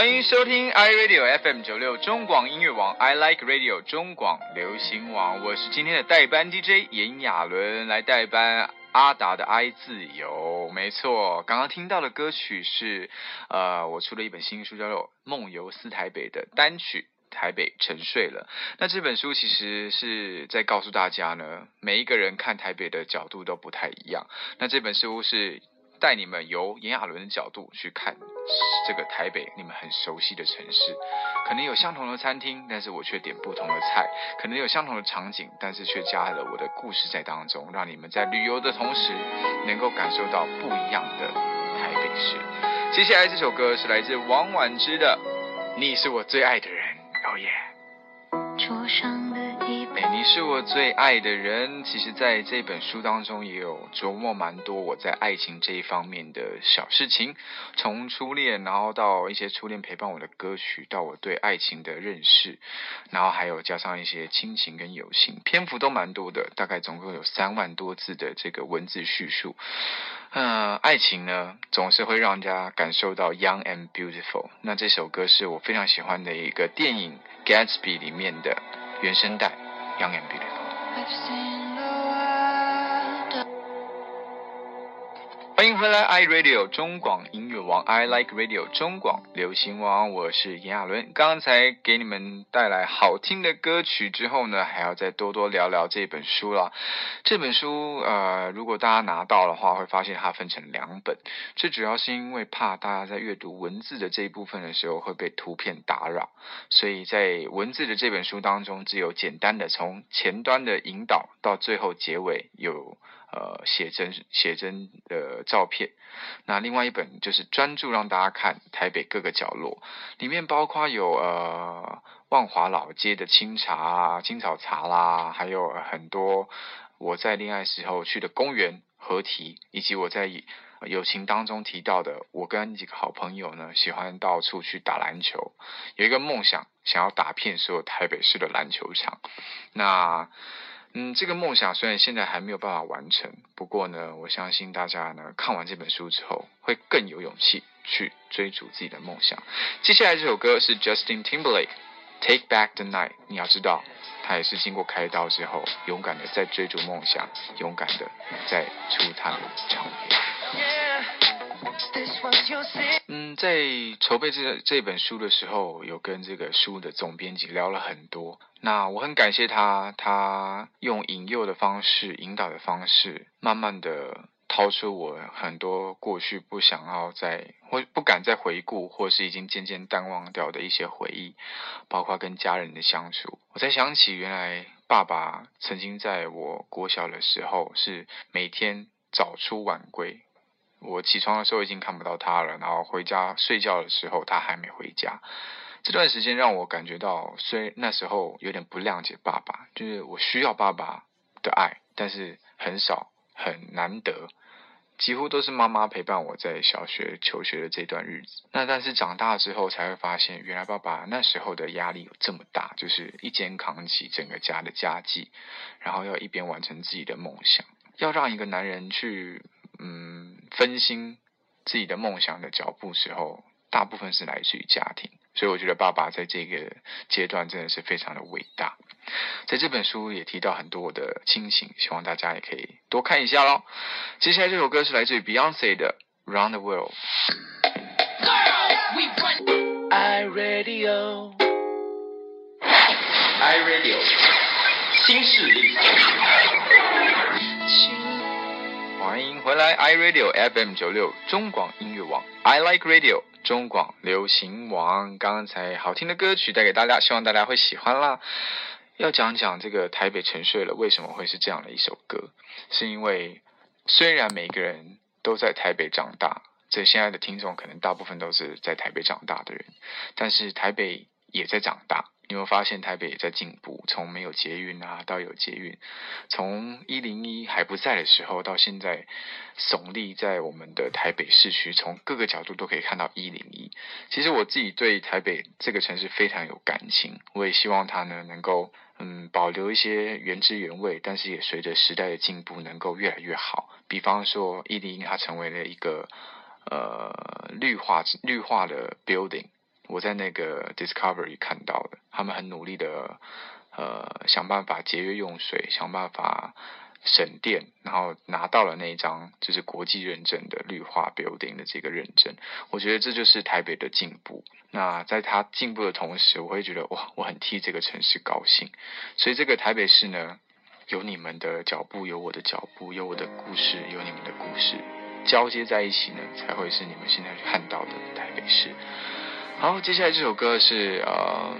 欢迎收听 i radio FM 九六中广音乐网，I like radio 中广流行网，我是今天的代班 DJ 严亚伦，来代班阿达的《爱自由》。没错，刚刚听到的歌曲是，呃，我出了一本新书，叫做《梦游四台北》的单曲《台北沉睡了》。那这本书其实是在告诉大家呢，每一个人看台北的角度都不太一样。那这本书是。带你们由炎亚纶的角度去看这个台北，你们很熟悉的城市，可能有相同的餐厅，但是我却点不同的菜；可能有相同的场景，但是却加了我的故事在当中，让你们在旅游的同时，能够感受到不一样的台北市。接下来这首歌是来自王婉之的《你是我最爱的人》，哦耶！桌上的。你是我最爱的人。其实，在这本书当中，也有琢磨蛮多我在爱情这一方面的小事情，从初恋，然后到一些初恋陪伴我的歌曲，到我对爱情的认识，然后还有加上一些亲情跟友情，篇幅都蛮多的，大概总共有三万多字的这个文字叙述。嗯，爱情呢，总是会让人家感受到 young and beautiful。那这首歌是我非常喜欢的一个电影《Gatsby》里面的原声带。Young and beautiful. 欢迎回来，i radio 中广音乐王，I like radio 中广流行王，我是炎亚纶。刚才给你们带来好听的歌曲之后呢，还要再多多聊聊这本书了。这本书，呃，如果大家拿到的话，会发现它分成两本。这主要是因为怕大家在阅读文字的这一部分的时候会被图片打扰，所以在文字的这本书当中，只有简单的从前端的引导到最后结尾有。呃，写真写真的照片，那另外一本就是专注让大家看台北各个角落，里面包括有呃万华老街的清茶、青草茶啦，还有很多我在恋爱时候去的公园、河堤，以及我在友情当中提到的，我跟几个好朋友呢，喜欢到处去打篮球，有一个梦想，想要打遍所有台北市的篮球场，那。嗯，这个梦想虽然现在还没有办法完成，不过呢，我相信大家呢看完这本书之后，会更有勇气去追逐自己的梦想。接下来这首歌是 Justin Timberlake Take Back the Night。你要知道，他也是经过开刀之后，勇敢的在追逐梦想，勇敢的在出他的唱片。嗯，在筹备这这本书的时候，有跟这个书的总编辑聊了很多。那我很感谢他，他用引诱的方式、引导的方式，慢慢的掏出我很多过去不想要再或不敢再回顾，或是已经渐渐淡忘掉的一些回忆，包括跟家人的相处。我才想起，原来爸爸曾经在我国小的时候，是每天早出晚归。我起床的时候已经看不到他了，然后回家睡觉的时候他还没回家。这段时间让我感觉到，虽那时候有点不谅解爸爸，就是我需要爸爸的爱，但是很少很难得，几乎都是妈妈陪伴我在小学求学的这段日子。那但是长大之后才会发现，原来爸爸那时候的压力有这么大，就是一肩扛起整个家的家计，然后要一边完成自己的梦想，要让一个男人去。嗯，分心自己的梦想的脚步时候，大部分是来自于家庭，所以我觉得爸爸在这个阶段真的是非常的伟大。在这本书也提到很多的亲情，希望大家也可以多看一下喽。接下来这首歌是来自于 Beyonce 的《Round the World》。I Radio I Radio 新势力。欢迎回来，i radio FM 九六中广音乐网，I like radio 中广流行网。刚才好听的歌曲带给大家，希望大家会喜欢啦。要讲讲这个台北沉睡了，为什么会是这样的一首歌？是因为虽然每个人都在台北长大，这现在的听众可能大部分都是在台北长大的人，但是台北也在长大。你会发现台北也在进步，从没有捷运啊到有捷运，从一零一还不在的时候到现在耸立在我们的台北市区，从各个角度都可以看到一零一。其实我自己对台北这个城市非常有感情，我也希望它呢能够嗯保留一些原汁原味，但是也随着时代的进步能够越来越好。比方说一零一它成为了一个呃绿化绿化的 building。我在那个 Discovery 看到的，他们很努力的呃想办法节约用水，想办法。省电，然后拿到了那一张就是国际认证的绿化 building 的这个认证，我觉得这就是台北的进步。那在它进步的同时，我会觉得哇，我很替这个城市高兴。所以这个台北市呢，有你们的脚步，有我的脚步，有我的故事，有你们的故事，交接在一起呢，才会是你们现在看到的台北市。好，接下来这首歌是呃，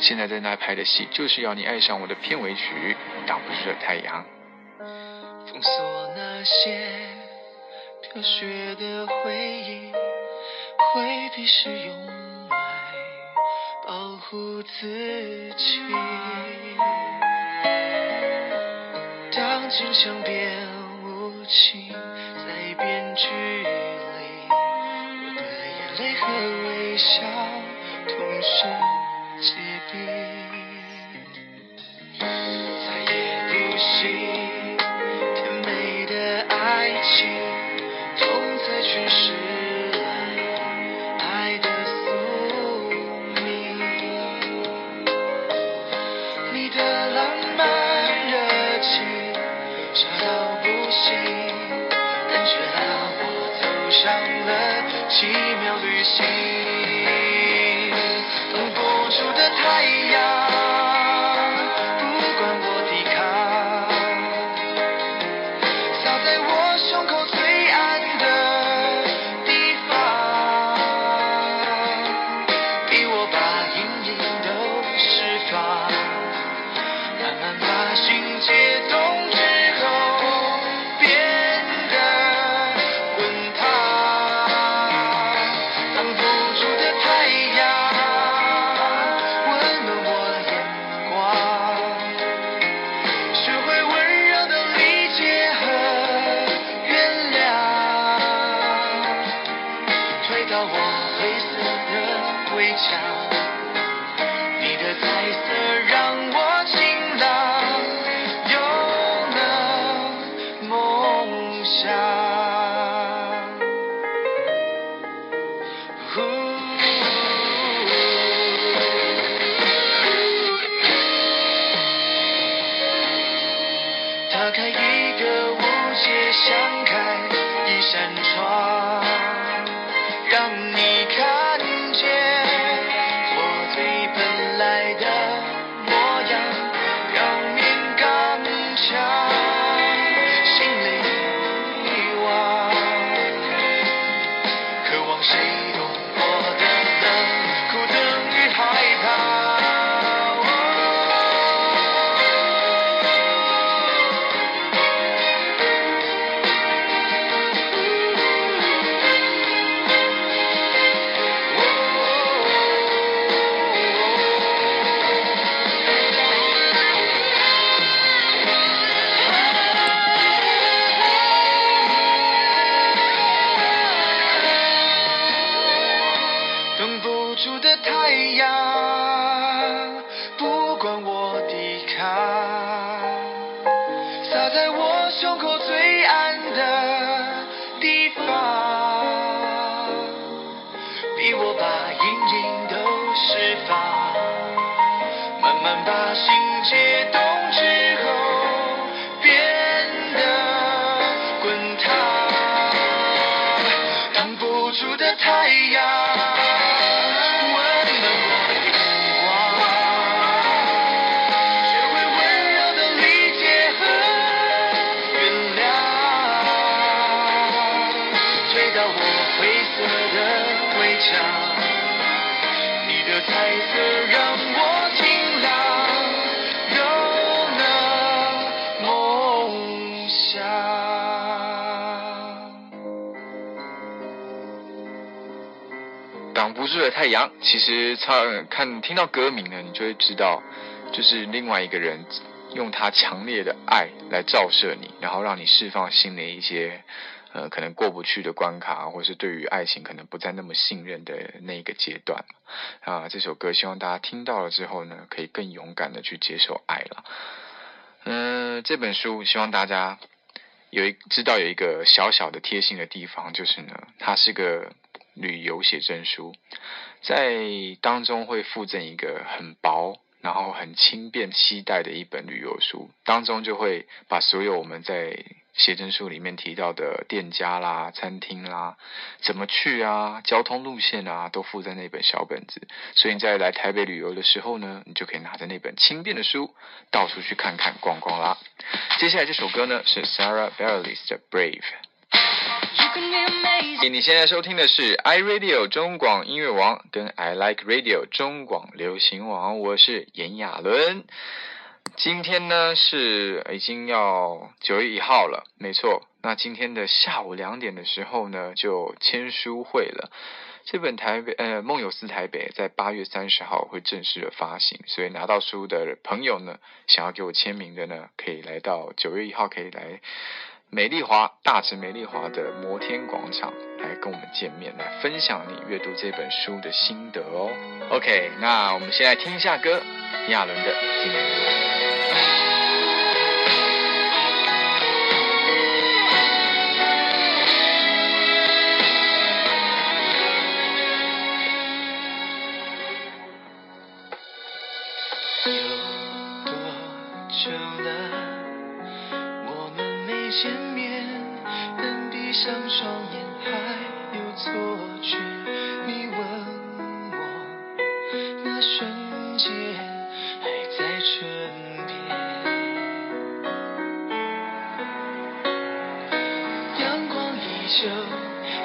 现在在那拍的戏，就是要你爱上我的片尾曲，挡不住的太阳。封锁那些飘雪的回忆，回避是用来保护自己。当坚强变无情，在变距离，泪和微笑同时结冰奇妙旅行，等不出的太阳。结撑。不住的太阳，不住的太阳其实唱看听到歌名呢，你就会知道，就是另外一个人用他强烈的爱来照射你，然后让你释放心里一些呃可能过不去的关卡，或是对于爱情可能不再那么信任的那一个阶段啊。这首歌希望大家听到了之后呢，可以更勇敢的去接受爱了。嗯，这本书希望大家有一知道有一个小小的贴心的地方，就是呢，它是个。旅游写真书，在当中会附赠一个很薄。然后很轻便携带的一本旅游书，当中就会把所有我们在写真书里面提到的店家啦、餐厅啦、怎么去啊、交通路线啊，都附在那本小本子。所以你在来台北旅游的时候呢，你就可以拿着那本轻便的书，到处去看看逛逛啦。接下来这首歌呢是 Sarah Bareilles 的 Brave。你现在收听的是 iRadio 中广音乐网跟 I Like Radio 中广流行网，我是炎亚纶。今天呢是已经要九月一号了，没错。那今天的下午两点的时候呢，就签书会了。这本台北呃梦游四台北在八月三十号会正式的发行，所以拿到书的朋友呢，想要给我签名的呢，可以来到九月一号可以来。美丽华大直美丽华的摩天广场来跟我们见面，来分享你阅读这本书的心得哦。OK，那我们先来听一下歌，亚伦的《今年》。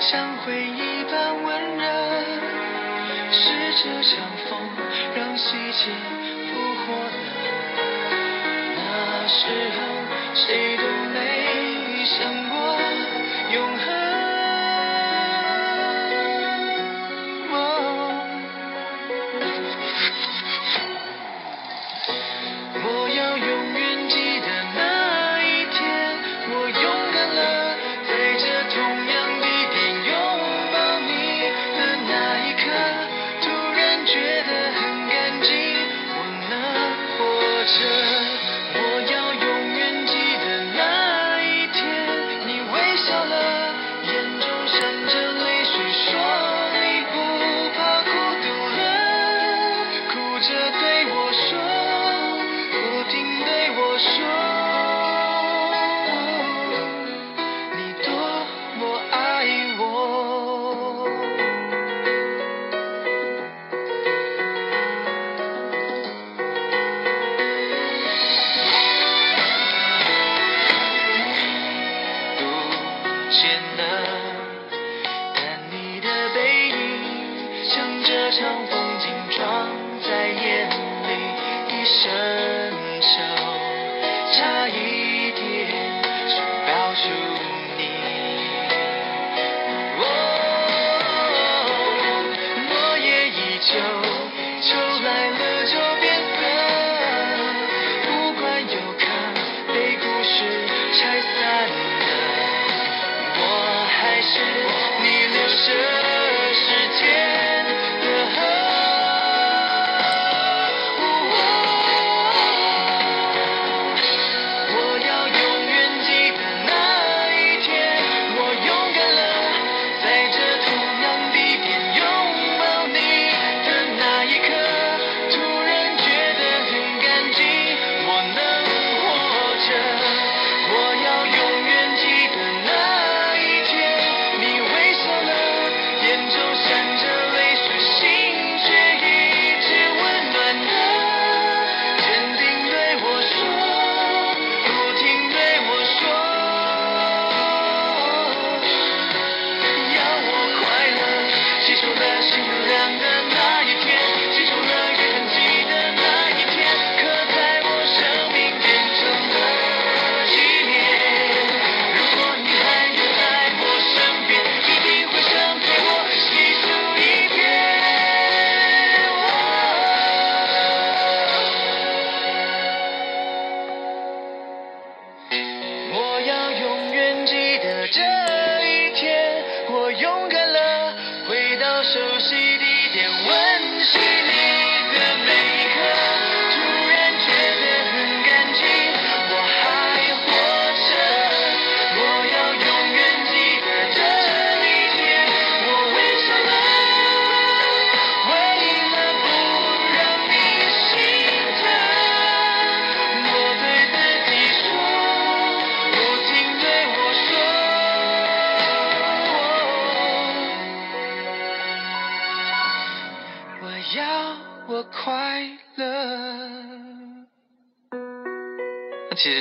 像回忆般温热是这场风让细节复活了那时候谁都没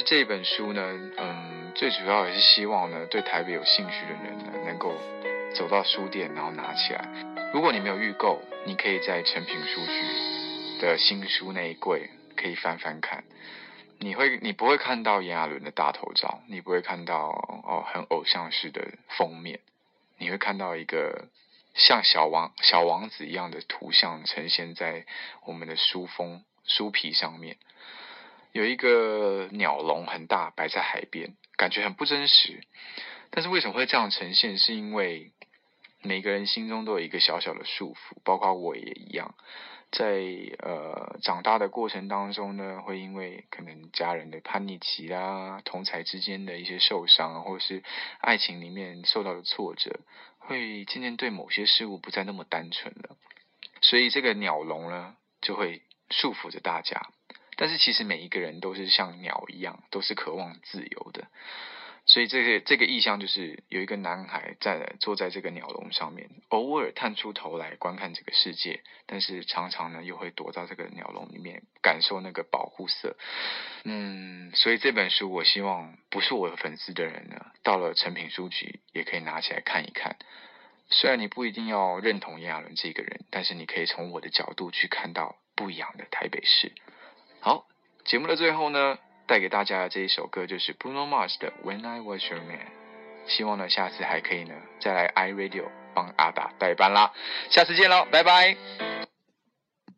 这本书呢，嗯，最主要也是希望呢，对台北有兴趣的人呢，能够走到书店，然后拿起来。如果你没有预购，你可以在成品书局的新书那一柜可以翻翻看。你会，你不会看到炎亚纶的大头照，你不会看到哦很偶像式的封面，你会看到一个像小王小王子一样的图像呈现在我们的书封书皮上面，有一个鸟笼很大摆在海边，感觉很不真实。但是为什么会这样呈现？是因为每个人心中都有一个小小的束缚，包括我也一样。在呃长大的过程当中呢，会因为可能家人的叛逆期啦，同才之间的一些受伤，或是爱情里面受到的挫折，会渐渐对某些事物不再那么单纯了。所以这个鸟笼呢，就会束缚着大家。但是其实每一个人都是像鸟一样，都是渴望自由的。所以这个这个意象就是有一个男孩在坐在这个鸟笼上面，偶尔探出头来观看这个世界，但是常常呢又会躲到这个鸟笼里面感受那个保护色。嗯，所以这本书我希望不是我的粉丝的人呢，到了成品书局也可以拿起来看一看。虽然你不一定要认同炎亚纶这个人，但是你可以从我的角度去看到不一样的台北市。好，节目的最后呢。带给大家的这一首歌就是 Bruno Mars 的 When I Was Your Man，希望呢下次还可以呢再来 iRadio 帮阿达代班啦，下次见喽，拜拜。